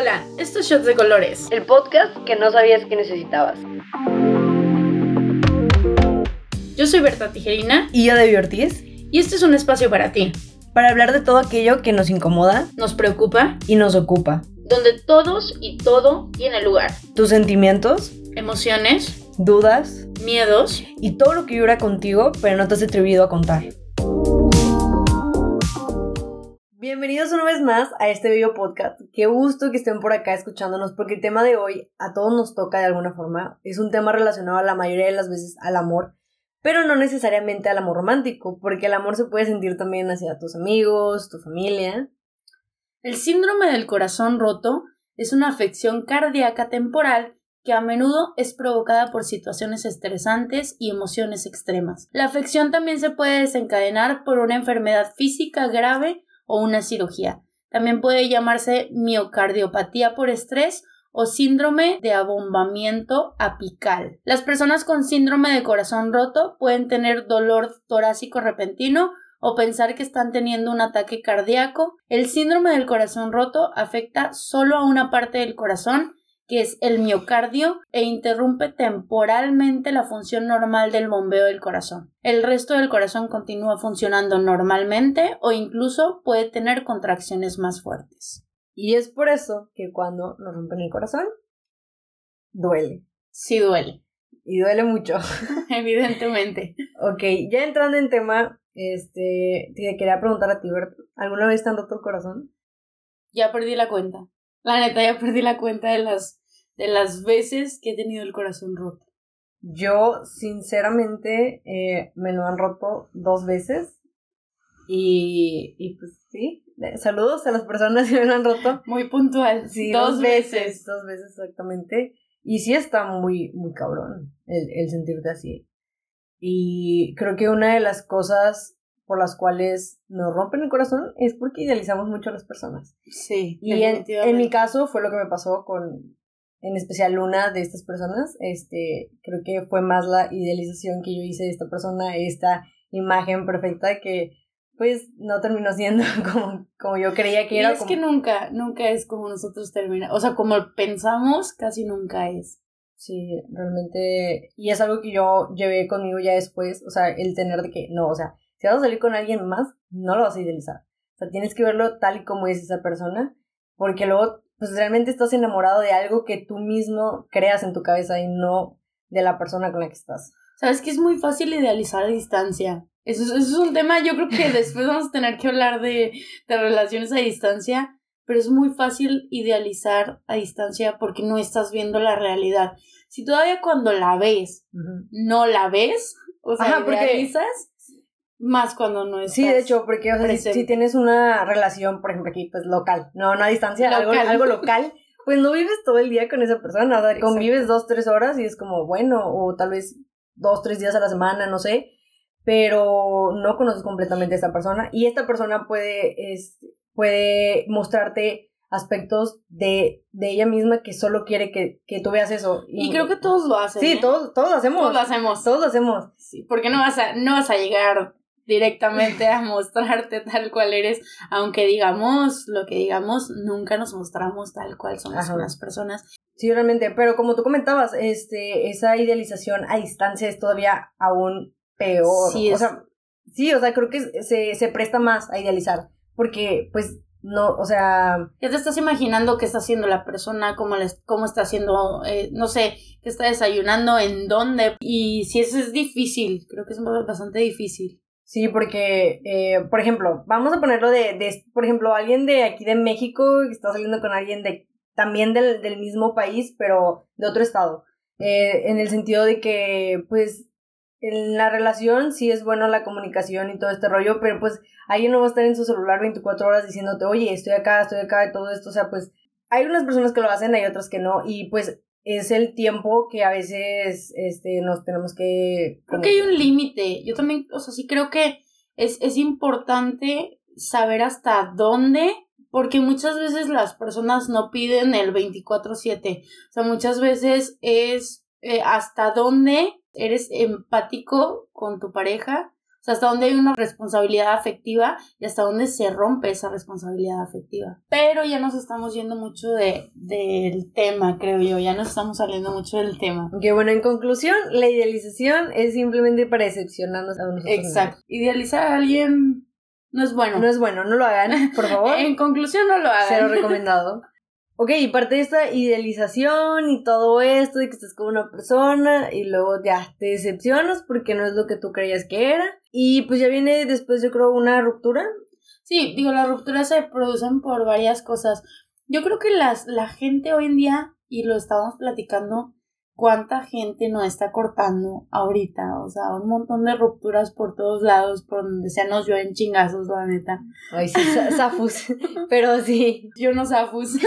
Hola, esto es Shots de Colores. El podcast que no sabías que necesitabas. Yo soy Berta Tijerina Y yo, Debbie Ortiz, y este es un espacio para ti. para hablar de todo aquello que nos incomoda Nos preocupa, y nos ocupa. donde todos y todo tiene lugar. Tus sentimientos, Emociones, dudas miedos. y todo lo que vibra contigo, pero no te has atrevido a contar. Bienvenidos una vez más a este video podcast. Qué gusto que estén por acá escuchándonos porque el tema de hoy a todos nos toca de alguna forma. Es un tema relacionado a la mayoría de las veces al amor, pero no necesariamente al amor romántico, porque el amor se puede sentir también hacia tus amigos, tu familia. El síndrome del corazón roto es una afección cardíaca temporal que a menudo es provocada por situaciones estresantes y emociones extremas. La afección también se puede desencadenar por una enfermedad física grave o una cirugía. También puede llamarse miocardiopatía por estrés o síndrome de abombamiento apical. Las personas con síndrome de corazón roto pueden tener dolor torácico repentino o pensar que están teniendo un ataque cardíaco. El síndrome del corazón roto afecta solo a una parte del corazón, que es el miocardio, e interrumpe temporalmente la función normal del bombeo del corazón. El resto del corazón continúa funcionando normalmente o incluso puede tener contracciones más fuertes. Y es por eso que cuando nos rompen el corazón, duele. Sí duele, Y duele mucho. evidentemente. Ok, ya entrando en tema, este, te quería preguntar a ti, ¿alguna vez te han roto el corazón? Ya perdí la cuenta. La neta, ya perdí la cuenta de las, de las veces que he tenido el corazón roto. Yo, sinceramente, eh, me lo han roto dos veces. Y, y pues sí, saludos a las personas que me lo han roto. Muy puntual. Sí, dos, veces. Dos veces exactamente. Y sí está muy, muy cabrón el, el sentirte así. Y creo que una de las cosas por las cuales nos rompen el corazón es porque idealizamos mucho a las personas. Sí. Y en, en mi caso fue lo que me pasó con, en especial una de estas personas. Este, creo que fue más la idealización que yo hice de esta persona, esta imagen perfecta que pues no terminó siendo como, como yo creía que Y era. es como- que nunca, nunca es como nosotros terminamos. O sea, como pensamos, casi nunca es. Sí, realmente. Y es algo que yo llevé conmigo ya después. O sea, el tener de que, no, o sea, si vas a salir con alguien más, no lo vas a idealizar. O sea, tienes que verlo tal y como es esa persona. Porque luego, pues realmente estás enamorado de algo que tú mismo creas en tu cabeza y no de la persona con la que estás. Sabes que es muy fácil idealizar a distancia. Eso, es- eso es un tema, yo creo que después vamos a tener que hablar de, de relaciones a distancia, pero es muy fácil idealizar a distancia porque no estás viendo la realidad. Si todavía cuando la ves no la ves, o sea, Ajá, idealizas, más cuando no estás. Sí, de hecho, porque o sea, si, tienes una relación, por ejemplo, aquí, pues local, no, no a distancia, algo, Local. algo local, pues no vives todo el día con esa persona, o sea, convives dos, tres horas y es como, bueno, o tal vez dos, tres días a la semana, no sé, pero no conoces completamente a esta persona y esta persona puede, es, puede mostrarte aspectos de, de ella misma que solo quiere que, que tú veas eso. Y creo que todos lo hacen. Sí, ¿eh? todos, todos lo hacemos. Todos lo hacemos. Todos lo hacemos. Sí, porque no vas a, no vas a llegar directamente a mostrarte tal cual eres, aunque digamos lo que digamos, nunca nos mostramos tal cual somos Ajá. las personas. Sí, realmente, pero como tú comentabas, este, esa idealización a distancia es todavía aún peor. Sí, o sea, sí, o sea, creo que se, se presta más a idealizar, porque, pues, no, o sea, Ya te estás imaginando qué está haciendo la persona, cómo, les, cómo está haciendo, eh, no sé, qué está desayunando, en dónde. Y si eso es difícil, creo que es bastante difícil. Sí, porque, eh, por ejemplo, vamos a ponerlo de, de, por ejemplo, alguien de aquí de México que está saliendo con alguien de, también del, del mismo país, pero de otro estado. Eh, en el sentido de que, pues, en la relación sí es bueno la comunicación y todo este rollo, pero pues alguien no va a estar en su celular 24 horas diciéndote, oye, estoy acá, estoy acá, y todo esto, o sea, pues hay unas personas que lo hacen, hay otras que no, y pues es el tiempo que a veces este, nos tenemos que... Creo que hay un límite. Yo también, o sea, sí creo que es, es importante saber hasta dónde, porque muchas veces las personas no piden el 24/7. O sea, muchas veces es eh, hasta dónde eres empático con tu pareja O sea, hasta dónde hay una responsabilidad afectiva y hasta dónde se rompe esa responsabilidad afectiva. Pero ya nos estamos yendo mucho de, del tema, creo yo. Ya nos estamos saliendo mucho del tema. Que bueno, en conclusión, la idealización es simplemente para decepcionarnos a nosotros. Exacto. Idealizar a alguien no es bueno. No es bueno, no lo hagan, por favor. en conclusión, no lo hagan. Cero recomendado. Ok, y parte de esta idealización y todo esto, de que estás con una persona y luego ya te decepcionas porque no es lo que tú creías que era. Y pues ya viene después, yo creo, una ruptura. Sí, digo, las rupturas se producen por varias cosas. Yo creo que las, la gente hoy en día, y lo estamos platicando, cuánta gente no está cortando ahorita, o sea, un montón de rupturas por todos lados, por donde sea nos en chingazos, la neta. Ay, sí, zafus, pero sí. Yo no zafus.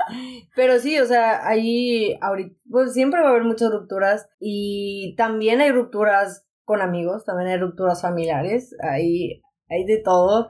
pero sí, o sea, ahí ahorita, pues siempre va a haber muchas rupturas y también hay rupturas con amigos, también hay rupturas familiares, hay, hay de todo.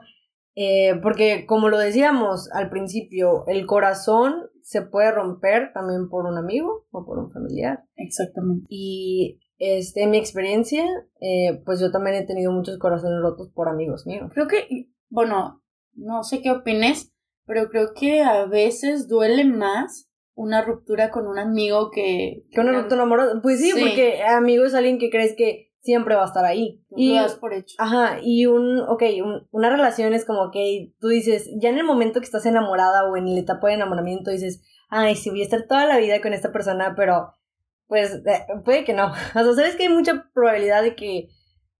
Eh, porque como lo decíamos al principio, el corazón se puede romper también por un amigo o por un familiar. Exactamente. Y este, en mi experiencia, eh, pues yo también he tenido muchos corazones rotos por amigos míos. Creo que, bueno, no sé qué opines, pero creo que a veces duele más una ruptura con un amigo que... Que una ruptura amorosa. Pues sí, porque amigo es alguien que crees que siempre va a estar ahí. y, lo das por hecho. Ajá, y un, ok, una relación es como, que tú dices, ya en el momento que estás enamorada o en la etapa de enamoramiento dices, ay, sí, voy a estar toda la vida con esta persona, pero pues eh, puede que no. O sea, sabes que hay mucha probabilidad de que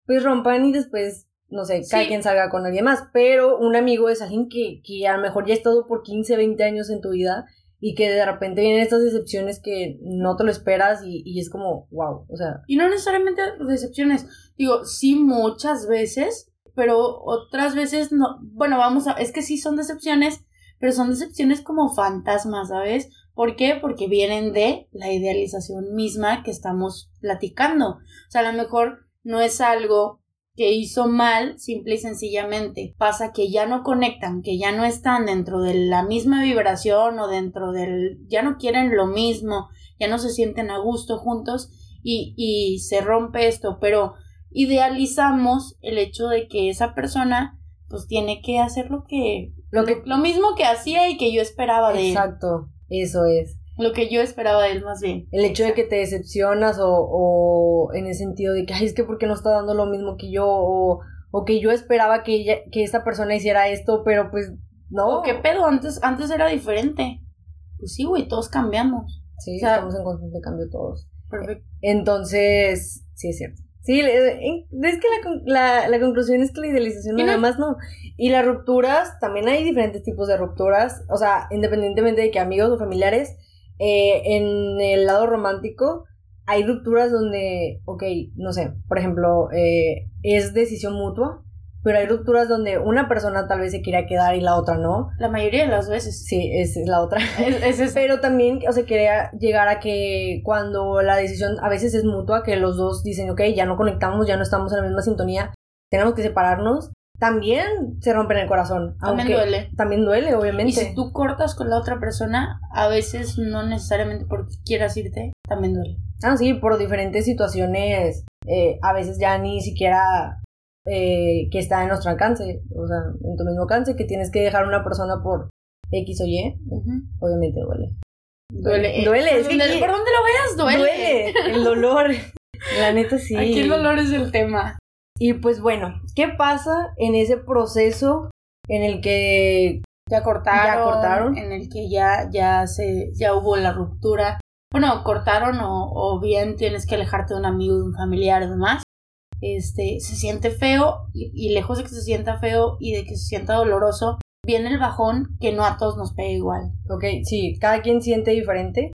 pues rompan y después, no sé, cada quien salga con alguien más, pero un amigo es alguien que, que a lo mejor ya ha estado por 15, 20 años en tu vida y que de repente vienen estas decepciones que no te lo esperas y, y, es como, wow, o sea. Y no necesariamente decepciones, digo, sí muchas veces, pero otras veces no, bueno, vamos a, es que sí son decepciones, pero son decepciones como fantasmas, ¿sabes? ¿Por qué? Porque vienen de la idealización misma que estamos platicando. O sea, a lo mejor no es algo que hizo mal, simple y sencillamente. Pasa que ya no conectan, que ya no están dentro de la misma vibración o dentro del... ya no quieren lo mismo, ya no se sienten a gusto juntos y, y se rompe esto, pero idealizamos el hecho de que esa persona pues tiene que hacer lo que lo, que, lo mismo que hacía y que yo esperaba de él. Exacto, eso es. Lo que yo esperaba de él más bien. El hecho de que te decepcionas o, o en el sentido de que, ay, es que porque no está dando lo mismo que yo o, o que yo esperaba que, ella, que esta persona hiciera esto, pero pues no. O qué pedo, antes, antes era diferente. Pues sí, güey, todos cambiamos. Sí, estamos en constante cambio todos. Perfecto. Entonces, sí es cierto. Sí, es que la, la, conclusión es que la idealización nada más no. Y las rupturas, también hay diferentes tipos de rupturas. O sea, independientemente de que amigos o familiares, eh, en el lado romántico hay rupturas donde, ok, no sé, por ejemplo, eh, es decisión mutua, pero hay rupturas donde una persona tal vez se quiera quedar y la otra no. La mayoría de las veces. Sí, es, la otra. Es, pero también, o sea, quería llegar a que cuando la decisión a veces es mutua, que los dos dicen, ok, ya no conectamos, ya no estamos en la misma sintonía, tenemos que separarnos, también se rompe en el corazón. También duele. También duele, obviamente. Y si tú cortas con la otra persona, a veces no necesariamente porque quieras irte, también duele. Ah, sí, por diferentes situaciones, eh, a veces ya ni siquiera eh, que está en nuestro alcance, o sea, en tu mismo alcance, que tienes que dejar a una persona por X o Y, obviamente duele. Duele. Duele. Es que por donde lo veas, duele. Duele. El dolor. La neta sí. Aquí el dolor es el tema. Y pues bueno, ¿qué pasa en ese proceso en el que ya cortaron, cortaron? en el que ya, ya se, ya hubo la ruptura? Bueno, cortaron o, o bien tienes que alejarte de un amigo, de un familiar y demás. Este, se siente feo y, y lejos de que se sienta feo y de que se sienta doloroso, viene el bajón que no a todos nos pega igual. Ok, sí, cada quien siente diferente.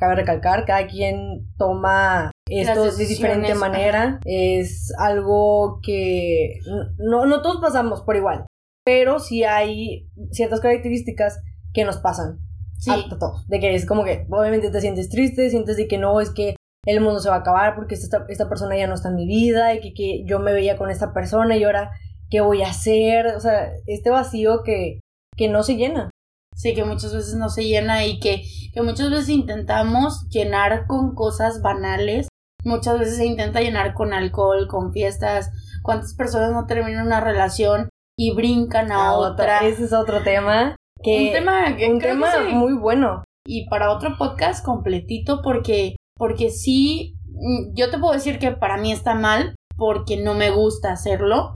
Cabe recalcar, cada quien toma esto de diferente manera. Es algo que no, no todos pasamos por igual, pero sí hay ciertas características que nos pasan. Sí. A todos. De que es como que obviamente te sientes triste, sientes de que no, es que el mundo se va a acabar porque esta, esta persona ya no está en mi vida y que, que yo me veía con esta persona y ahora, ¿qué voy a hacer? O sea, este vacío que, que no se llena. Sí, que muchas veces no se llena y que, que muchas veces intentamos llenar con cosas banales Muchas veces se intenta llenar con alcohol, con fiestas, ¿Cuántas personas no terminan una relación y brincan a, otra? Ese es otro tema. Que, un tema, que un que tema sí. muy bueno. Y para otro podcast completito porque, porque sí, mm, yo te puedo decir que para mí está mal porque no me gusta hacerlo,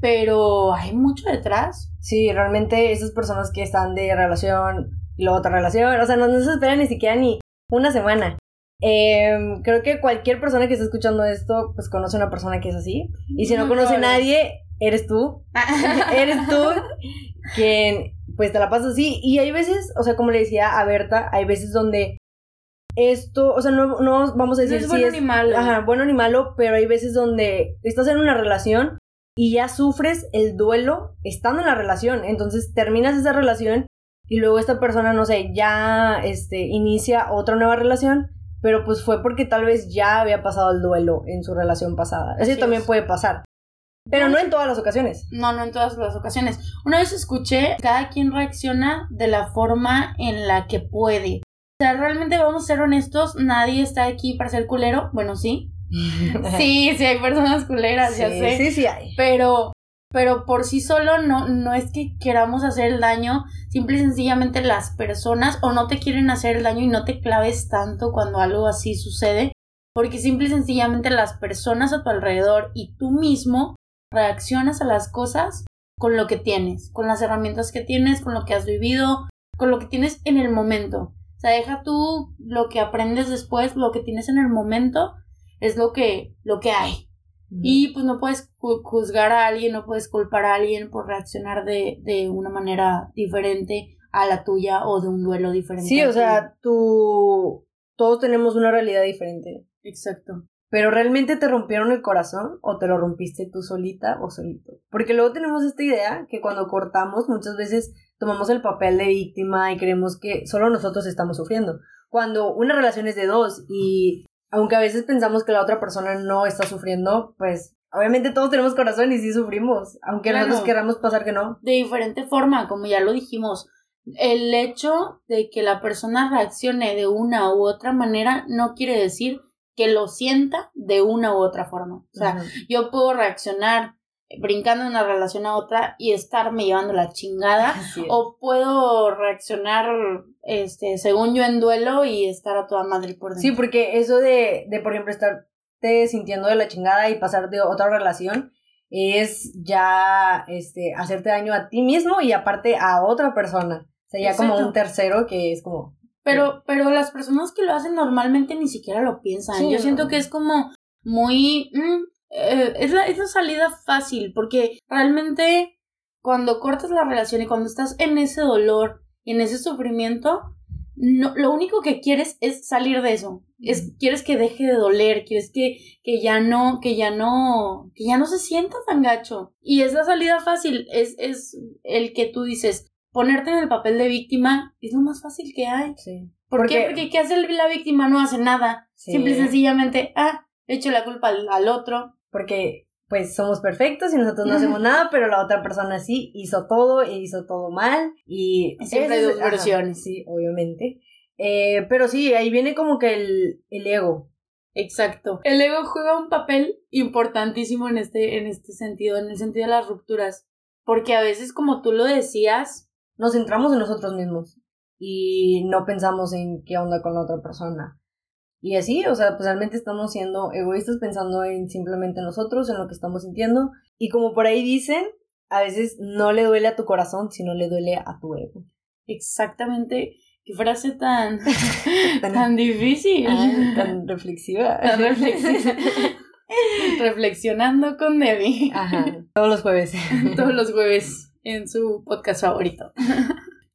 pero hay mucho detrás. Sí, realmente esas personas que están de relación y luego otra relación, o sea, no, no se esperan ni siquiera ni una semana. Eh, creo que cualquier persona que esté escuchando esto, pues conoce a una persona que es así. Y si no Muy conoce a nadie, eres tú. eres tú quien pues te la pasas así. Y hay veces, o sea, como le decía a Berta, hay veces donde esto, o sea, no, no vamos a No decir es si bueno es ni malo. ajá, bueno ni malo, pero hay veces donde estás en una relación y ya sufres el duelo estando en la relación. Entonces terminas esa relación y luego esta persona, no sé, ya este, inicia otra nueva relación, pero pues fue porque tal vez ya había pasado el duelo en su relación pasada. Eso Así también es. puede pasar. Pero no en todas las ocasiones. No, no en todas las ocasiones. Una vez escuché, cada quien reacciona de la forma en la que puede. O sea, realmente vamos a ser honestos, nadie está aquí para ser culero. Bueno, sí. Sí, sí hay personas culeras, ya sí, sé. sí, sí hay. Pero, pero por sí solo no, no es que queramos hacer el daño. Simple y sencillamente las personas o no te quieren hacer el daño y no te claves tanto cuando algo así sucede. Porque simple y sencillamente las personas a tu alrededor y tú mismo reaccionas a las cosas con lo que tienes, con las herramientas que tienes, con lo que has vivido, con lo que tienes en el momento. O sea, deja tú lo que aprendes después, lo que tienes en el momento es lo que, lo que hay. Y pues no puedes ju- juzgar a alguien, no puedes culpar a alguien por reaccionar de, de una manera diferente a la tuya o de un duelo diferente. Sí, o sea, tú... Todos tenemos una realidad diferente. Exacto. Pero realmente te rompieron el corazón o te lo rompiste tú solita o solito. Porque luego tenemos esta idea que cuando cortamos muchas veces tomamos el papel de víctima y creemos que solo nosotros estamos sufriendo. Cuando una relación es de dos y aunque a veces pensamos que la otra persona no está sufriendo, pues obviamente todos tenemos corazón y sí sufrimos. Aunque Claro. nosotros queramos pasar que no. De diferente forma, como ya lo dijimos. El hecho de que la persona reaccione de una u otra manera no quiere decir que lo sienta de una u otra forma. O sea, yo puedo reaccionar brincando de una relación a otra y estarme llevando la chingada. O puedo reaccionar, este, según yo en duelo y estar a toda madre por dentro. Sí, porque eso de, de, por ejemplo, estarte sintiendo de la chingada y pasar de otra relación es ya este, hacerte daño a ti mismo y aparte a otra persona. O sea, ya como un tercero que es como... Pero, pero las personas que lo hacen normalmente ni siquiera lo piensan. Sí, Yo no. siento que es como muy... mm, eh, es, la, es la salida fácil, porque realmente cuando cortas la relación y cuando estás en ese dolor y en ese sufrimiento, no, lo único que quieres es salir de eso. Es, quieres que deje de doler, quieres que, que ya no, que ya no, que ya no se sienta tan gacho. Y es la salida fácil, es, es el que tú dices, ponerte en el papel de víctima es lo más fácil que hay. Sí. ¿Por Porque- qué? Porque ¿qué hace la víctima? No hace nada. Sí. Simple y sencillamente, ah, le echo la culpa al, al otro. Porque pues somos perfectos y nosotros no hacemos nada, pero la otra persona sí hizo todo e hizo todo mal. Y Siempre hay dos ajá, versiones. Sí, obviamente. Eh, pero sí, ahí viene como que el, el ego. Exacto. El ego juega un papel importantísimo en este, en este sentido, en el sentido de las rupturas. Porque a veces, como tú lo decías, nos centramos en nosotros mismos y no pensamos en qué onda con la otra persona. Y así, o sea, pues realmente estamos siendo egoístas pensando en simplemente nosotros, en lo que estamos sintiendo. Y como por ahí dicen, a veces no le duele a tu corazón, sino le duele a tu ego. exactamente, qué frase tan, tan difícil. Ay, tan reflexiva. Tan reflexiva. Reflexionando con Debbie. Ajá, todos los jueves. todos los jueves en su podcast favorito.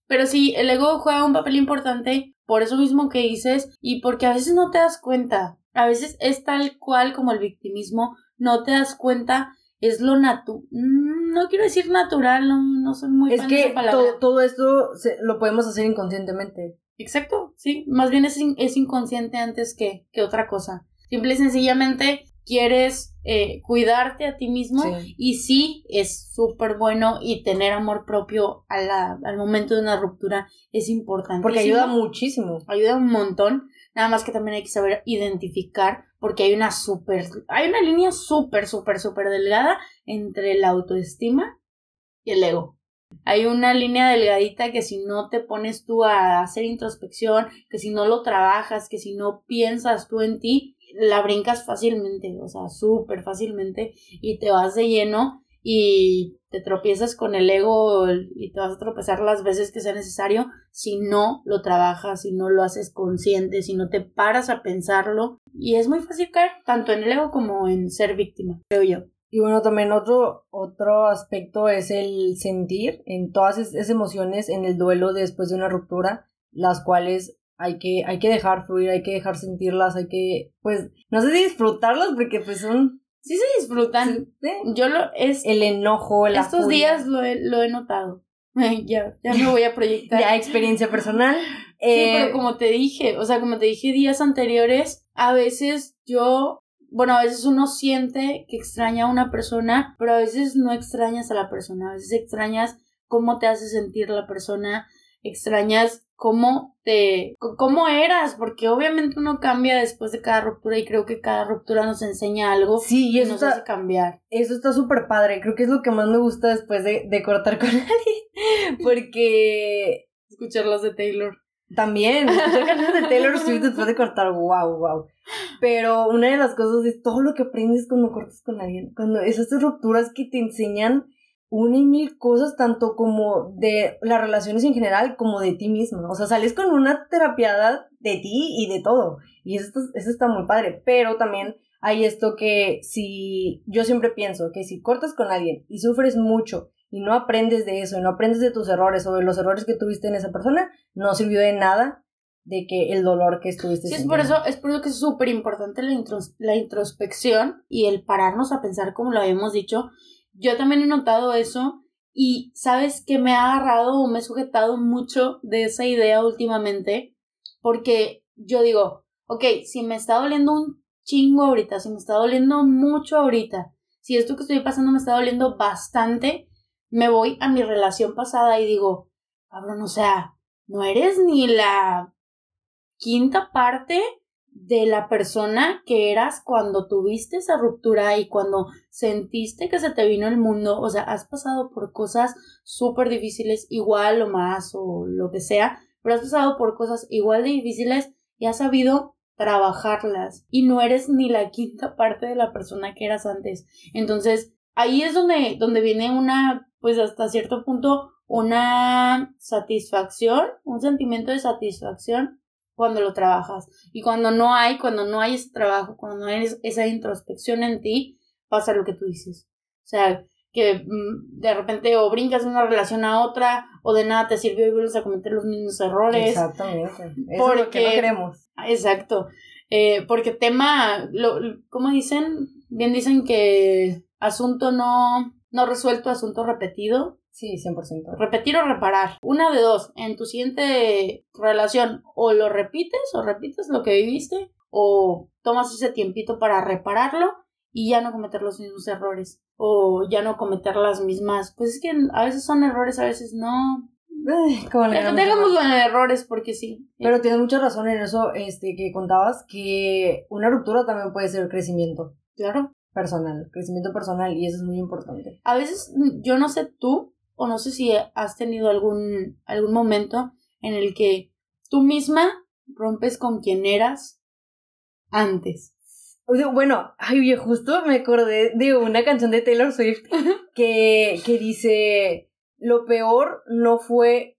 Pero sí, el ego juega un papel importante por eso mismo que dices y porque a veces no te das cuenta. A veces es tal cual como el victimismo, no te das cuenta, es lo natural. No quiero decir natural, no, no soy muy Es fan de que esa palabra. to- todo esto se- lo podemos hacer inconscientemente. Exacto, sí. Más bien es, in- es inconsciente antes que, que otra cosa. Simple y sencillamente quieres eh, cuidarte a ti mismo Sí. y sí es súper bueno y tener amor propio a la- al momento de una ruptura es importante. Porque ayuda muchísimo. Ayuda un montón. Nada más que también hay que saber identificar porque hay una súper, hay una línea súper, súper, súper delgada entre la autoestima y el ego. Hay una línea delgadita que si no te pones tú a hacer introspección, que si no lo trabajas, que si no piensas tú en ti, la brincas fácilmente, o sea, súper fácilmente y te vas de lleno y te tropiezas con el ego y te vas a tropezar las veces que sea necesario si no lo trabajas, si no lo haces consciente, si no te paras a pensarlo. Y es muy fácil caer tanto en el ego como en ser víctima, creo yo. Y bueno, también otro, otro aspecto es el sentir en todas esas emociones en el duelo después de una ruptura, las cuales hay que, hay que dejar fluir, hay que dejar sentirlas, hay que, pues, no sé si disfrutarlas porque pues son... Sí se disfrutan. Yo lo es... El enojo, la Estos días lo he, lo he notado. ya, ya me voy a proyectar. ya, experiencia personal. sí, pero eh, como te dije, o sea, como te dije días anteriores, a veces yo bueno, a veces uno siente que extraña a una persona, pero a veces no extrañas a la persona, a veces extrañas cómo te hace sentir la persona, extrañas cómo te cómo eras, porque obviamente uno cambia después de cada ruptura y creo que cada ruptura nos enseña algo sí, y eso nos está, hace cambiar. Eso está súper padre, creo que es lo que más me gusta después de, de cortar con alguien, porque escuchar de Taylor. También, escuchar canciones de Taylor Swift después de cortar, wow, wow. Pero una de las cosas es todo lo que aprendes cuando cortas con alguien. Cuando esas rupturas que te enseñan una y mil cosas, tanto como de las relaciones en general, como de ti mismo. O sea, sales con una terapiada de ti y de todo. Y eso, eso está muy padre. Pero también hay esto que si yo siempre pienso que si cortas con alguien y sufres mucho y no aprendes de eso, y no aprendes de tus errores o de los errores que tuviste en esa persona, no sirvió de nada de que el dolor que estuviste sí, es por eso es por eso que es súper importante la, la introspección y el pararnos a pensar como lo habíamos dicho yo también he notado eso y sabes que me ha agarrado o me he sujetado mucho de esa idea últimamente porque yo digo ok, si me está doliendo un chingo ahorita si me está doliendo mucho ahorita si esto que estoy pasando me está doliendo bastante me voy a mi relación pasada y digo, cabrón, o sea, no eres ni la quinta parte de la persona que eras cuando tuviste esa ruptura y cuando sentiste que se te vino el mundo, o sea, has pasado por cosas súper difíciles, igual o más o lo que sea, pero has pasado por cosas igual de difíciles y has sabido trabajarlas y no eres ni la quinta parte de la persona que eras antes. Entonces, ahí es donde, donde viene una, pues hasta cierto punto, una satisfacción, un sentimiento de satisfacción cuando lo trabajas. Y cuando no hay, cuando no hay ese trabajo, cuando no hay esa introspección en ti, pasa lo que tú dices. O sea, que mm, de repente o brincas de una relación a otra o de nada te sirvió y vuelves a cometer los mismos errores. Exactamente. Eso es lo que no queremos. Exacto. Eh, porque tema, lo, ¿cómo dicen? Bien dicen que asunto no, no resuelto, asunto repetido. Sí, 100%. Repetir o reparar. Una de dos. En tu siguiente relación, o lo repites, o repites lo que viviste, o tomas ese tiempito para repararlo y ya no cometer los mismos errores. O ya no cometer las mismas. Pues es que a veces son errores, a veces no. Como en errores porque sí. Pero tienes mucha razón en eso este, que contabas, que una ruptura también puede ser crecimiento. Claro personal, crecimiento personal y eso es muy importante. A veces yo no sé tú o no sé si has tenido algún algún momento en el que tú misma rompes con quien eras antes. Bueno, ay, justo me acordé de una canción de Taylor Swift que, que dice, lo peor no fue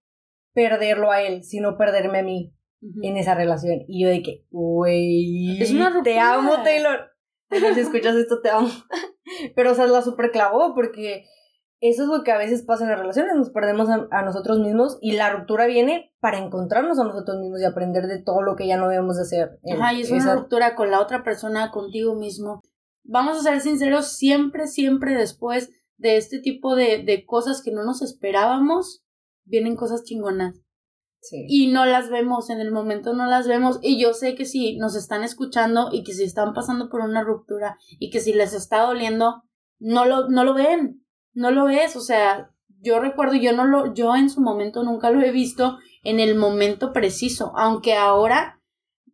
perderlo a él, sino perderme a mí en esa relación. Y yo de que, güey, te amo Taylor. Si escuchas esto, te amo. Pero, o sea, la super clavó porque eso es lo que a veces pasa en las relaciones, nos perdemos a, nosotros mismos y la ruptura viene para encontrarnos a nosotros mismos y aprender de todo lo que ya no debemos de hacer. Ajá, y es una ruptura con la otra persona, contigo mismo. Vamos a ser sinceros, siempre, siempre después de este tipo de, de cosas que no nos esperábamos, vienen cosas chingonas. Y no las vemos, en el momento no las vemos. Y yo sé que si nos están escuchando y que si están pasando por una ruptura y que si les está doliendo, no lo, no lo ven, no lo ves. O sea, yo recuerdo, yo no lo, yo en su momento nunca lo he visto en el momento preciso, aunque ahora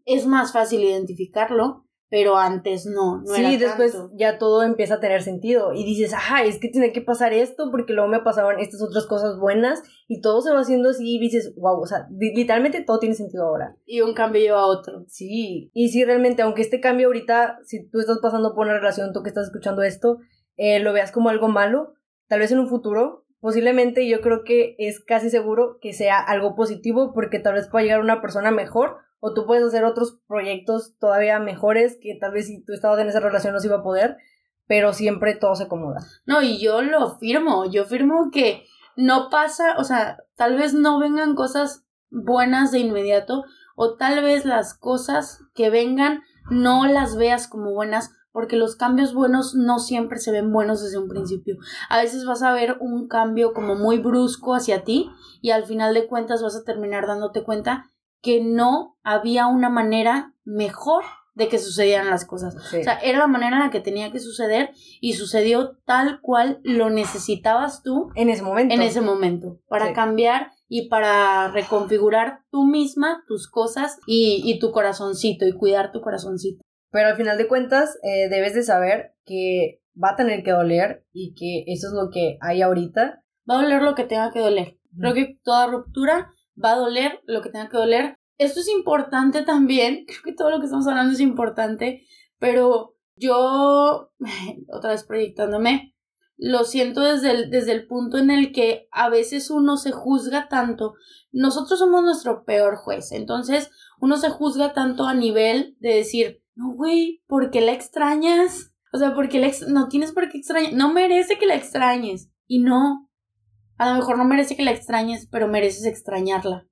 es más fácil identificarlo, pero antes no, no sí, después ya todo empieza a tener sentido y dices, ajá, es que tiene que pasar esto porque luego me pasaban estas otras cosas buenas y todo se va haciendo así y dices, wow, o sea, literalmente todo tiene sentido ahora. Y un cambio lleva a otro. Sí, y sí, realmente, aunque este cambio ahorita, si tú estás pasando por una relación, tú que estás escuchando esto, eh, lo veas como algo malo, tal vez en un futuro, posiblemente yo creo que es casi seguro que sea algo positivo porque tal vez pueda llegar una persona mejor o tú puedes hacer otros proyectos todavía mejores que tal vez si tú estabas en esa relación no se iba a poder, pero siempre todo se acomoda. No, y yo lo firmo, yo firmo que no pasa, o sea, tal vez no vengan cosas buenas de inmediato o tal vez las cosas que vengan no las veas como buenas porque los cambios buenos no siempre se ven buenos desde un principio. A veces vas a ver un cambio como muy brusco hacia ti y al final de cuentas vas a terminar dándote cuenta que no había una manera mejor de que sucedieran las cosas. O sea, era la manera en la que tenía que suceder y sucedió tal cual lo necesitabas tú. En ese momento. En ese momento. Para cambiar y para reconfigurar tú misma tus cosas y, tu corazoncito y cuidar tu corazoncito. Pero al final de cuentas, eh, debes de saber que va a tener que doler y que eso es lo que hay ahorita. Va a doler lo que tenga que doler. Creo que toda ruptura va a doler lo que tenga que doler. Esto es importante también, creo que todo lo que estamos hablando es importante, pero yo, otra vez proyectándome, lo siento desde el, desde el punto en el que a veces uno se juzga tanto. Nosotros somos nuestro peor juez, entonces uno se juzga tanto a nivel de decir, no, güey, ¿por qué la extrañas? O sea, porque la no tienes por qué extrañar, no merece que la extrañes. Y no, a lo mejor no merece que la extrañes, pero mereces extrañarla.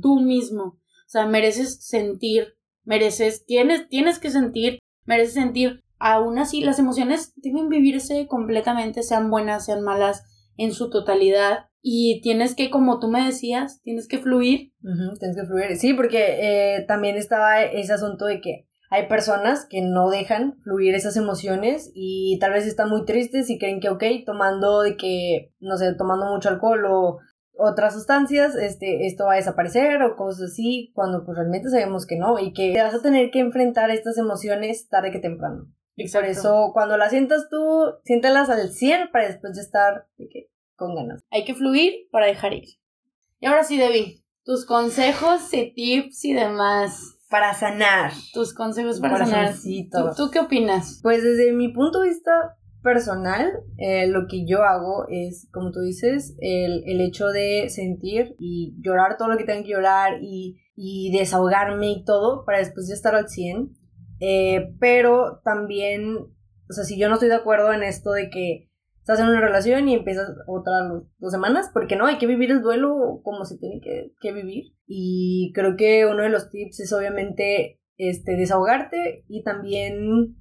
Tú mismo. O sea, mereces sentir, mereces, tienes, tienes que sentir, mereces sentir. Aún así, las emociones deben vivirse completamente, sean buenas, sean malas, en su totalidad. Y tienes que, como tú me decías, tienes que fluir. tienes que fluir. Sí, porque eh, también estaba ese asunto de que hay personas que no dejan fluir esas emociones y tal vez están muy tristes y creen que, ok, tomando de que, no sé, tomando mucho alcohol o otras sustancias, este, esto va a desaparecer o cosas así, cuando pues realmente sabemos que no y que vas a tener que enfrentar estas emociones tarde que temprano. Y por eso, cuando las sientas tú, siéntalas al 100 para después de estar de que, con ganas. Hay que fluir para dejar ir. Y ahora sí, Debbie, tus consejos y tips y demás para sanar. Tus consejos para sanar. ¿Tú, qué opinas? Pues desde mi punto de vista personal, eh, lo que yo hago es, como tú dices, el, el, hecho de sentir y llorar todo lo que tengo que llorar y, y desahogarme y todo para después de estar al 100. Eh, pero también, o sea, si yo no estoy de acuerdo en esto de que estás en una relación y empiezas otra dos semanas, porque no, hay que vivir el duelo como se tiene que, que, vivir. Y creo que uno de los tips es obviamente este, desahogarte y también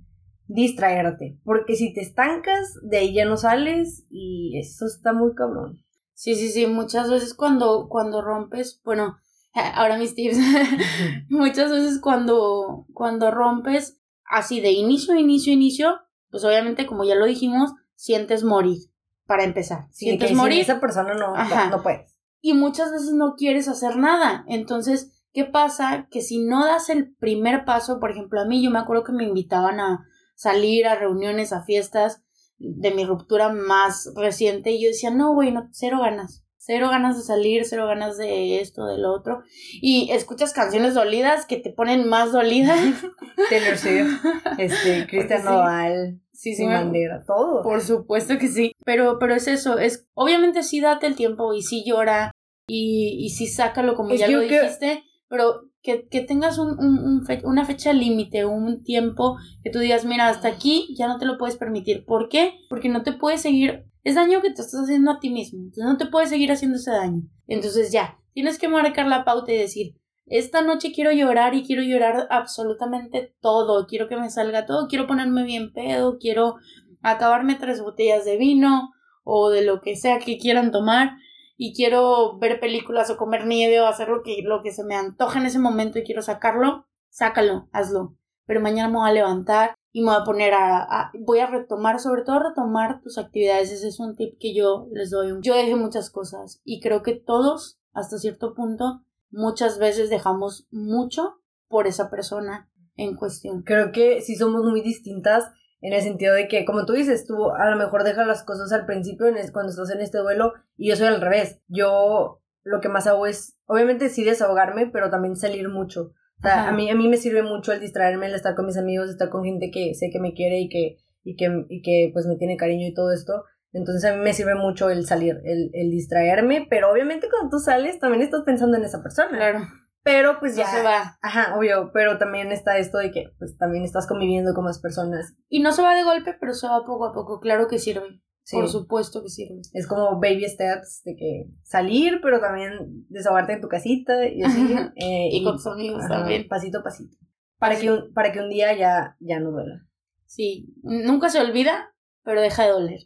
distraerte, porque si te estancas, de ahí ya no sales y eso está muy cabrón. Sí, sí, sí, muchas veces cuando, cuando rompes, bueno, ahora mis tips, muchas veces cuando, cuando rompes así de inicio, inicio, inicio, pues obviamente como ya lo dijimos, sientes morir, para empezar. sientes morir. esa persona no, no, puedes. Y muchas veces no quieres hacer nada. Entonces, ¿qué pasa? Que si no das el primer paso, por ejemplo, a mí yo me acuerdo que me invitaban a salir a reuniones, a fiestas de mi ruptura más reciente y yo decía, no, güey, no, cero ganas. Cero ganas de salir, cero ganas de esto, de lo otro. Y escuchas canciones dolidas que te ponen más dolida. Taylor Swift, este, Cristian Nodal. Sí, sí, bandera, todo. Por supuesto que sí. Pero, pero es eso, es, obviamente sí date el tiempo y sí llora y, y sí sácalo como ya lo dijiste, pero que, que tengas un, un, una fecha límite, un tiempo que tú digas, mira, hasta aquí ya no te lo puedes permitir. ¿Por qué? Porque no te puedes seguir, es daño que te estás haciendo a ti mismo, entonces no te puedes seguir haciendo ese daño. Entonces ya, tienes que marcar la pauta y decir, esta noche quiero llorar y quiero llorar absolutamente todo, quiero que me salga todo, quiero ponerme bien pedo, quiero acabarme tres botellas de vino o de lo que sea que quieran tomar y quiero ver películas o comer nieve o hacer lo que, lo que se me antoja en ese momento y quiero sacarlo, sácalo, hazlo. Pero mañana me voy a levantar y me voy a poner a, voy a retomar, sobre todo retomar tus actividades. Ese es un tip que yo les doy. Yo dejé muchas cosas y creo que todos, hasta cierto punto, muchas veces dejamos mucho por esa persona en cuestión. Creo que sí somos muy distintas en el sentido de que, como tú dices, tú a lo mejor dejas las cosas al principio cuando estás en este duelo y yo soy al revés. Yo lo que más hago es, obviamente sí desahogarme, pero también salir mucho. O sea, a mí, a mí me sirve mucho el distraerme, el estar con mis amigos, estar con gente que sé que me quiere y que, y que, y que pues me tiene cariño y todo esto. Entonces a mí me sirve mucho el salir, el, el distraerme, pero obviamente cuando tú sales también estás pensando en esa persona. Claro. Pero pues ya. se va. Ajá, obvio. Pero también está esto de que pues también estás conviviendo con más personas. Y no se va de golpe, pero se va poco a poco. Claro que sirve. Por supuesto que sirve. Es como baby steps de que salir, pero también desahogarte en tu casita y así. Eh, y, con tus amigos también. Pasito a pasito. Para que, un, para que un día ya, ya no duela. Sí, nunca se olvida, pero deja de doler.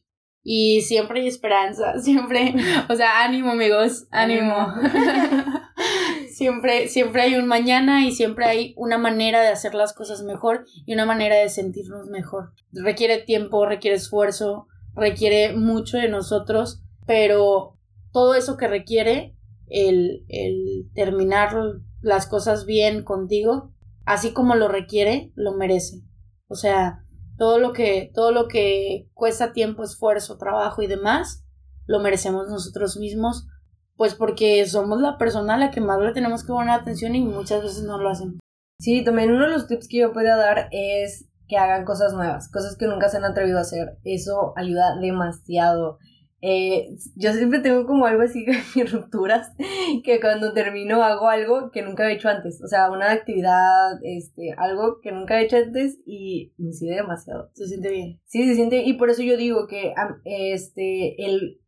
Y siempre hay esperanza, siempre, o sea, ánimo amigos, ánimo. siempre, siempre hay un mañana y siempre hay una manera de hacer las cosas mejor y una manera de sentirnos mejor. Requiere tiempo, requiere esfuerzo, requiere mucho de nosotros, pero todo eso que requiere el, el terminar las cosas bien contigo, así como lo requiere, lo merece. O sea, todo lo que, todo lo que cuesta tiempo, esfuerzo, trabajo y demás, lo merecemos nosotros mismos, pues porque somos la persona a la que más le tenemos que poner atención y muchas veces no lo hacen. Sí, también uno de los tips que yo podría dar es que hagan cosas nuevas, cosas que nunca se han atrevido a hacer. Eso ayuda demasiado. Eh, yo siempre tengo como algo así de mis rupturas, que cuando termino hago algo que nunca he hecho antes, o sea, una actividad, este, algo que nunca he hecho antes y me sirve demasiado. Se siente bien. Sí, se siente, y por eso yo digo que este, el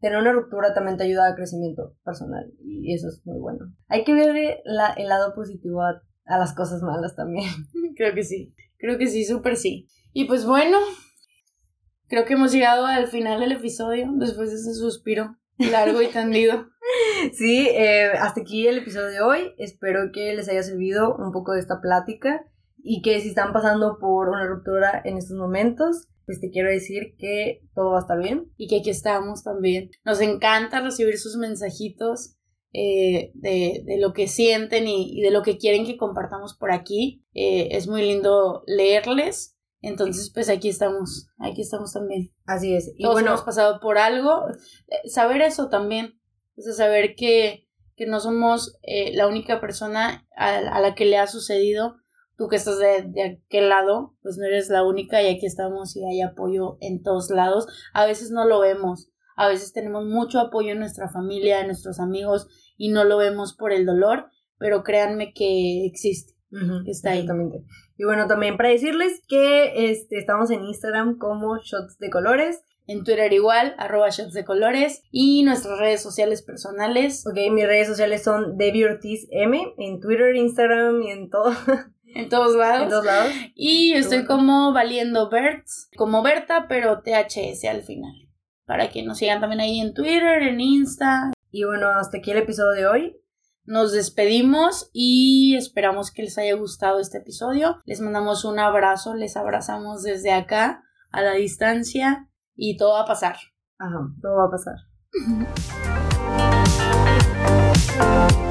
tener una ruptura también te ayuda a crecimiento personal y eso es muy bueno. Hay que ver la, el lado positivo a, a las cosas malas también. Creo que sí, creo que sí, súper sí. Y pues bueno, Creo que hemos llegado al final del episodio, después de ese suspiro largo y tendido. sí, eh, hasta aquí el episodio de hoy. Espero que les haya servido un poco de esta plática y que si están pasando por una ruptura en estos momentos, pues te quiero decir que todo va a estar bien. Y que aquí estamos también. Nos encanta recibir sus mensajitos eh, de, de, lo que sienten y, de lo que quieren que compartamos por aquí. Eh, es muy lindo leerles entonces, pues aquí estamos, aquí estamos también. Así es. Y bueno, hemos pasado por algo. Eh, saber eso también, o sea, saber que, que no somos eh, la única persona a, la que le ha sucedido. Tú que estás de, de aquel lado, pues no eres la única y aquí estamos y hay apoyo en todos lados. A veces no lo vemos, a veces tenemos mucho apoyo en nuestra familia, en nuestros amigos y no lo vemos por el dolor, pero créanme que existe. Está ahí. Exactamente. Y bueno, también para decirles que este, estamos en Instagram como Shots de Colores. En Twitter igual, arroba shots de colores. Y nuestras redes sociales personales. Ok, mis redes sociales son Debbie Ortiz M. En Twitter, Instagram y en todo. En todos lados. En todos lados. Y yo estoy como Valiendo Berts, como Berta, pero THS al final. Para que nos sigan también ahí en Twitter, en Insta. Y bueno, hasta aquí el episodio de hoy. Nos despedimos y esperamos que les haya gustado este episodio. Les mandamos un abrazo, les abrazamos desde acá, a la distancia, y todo va a pasar. Ajá, todo va a pasar.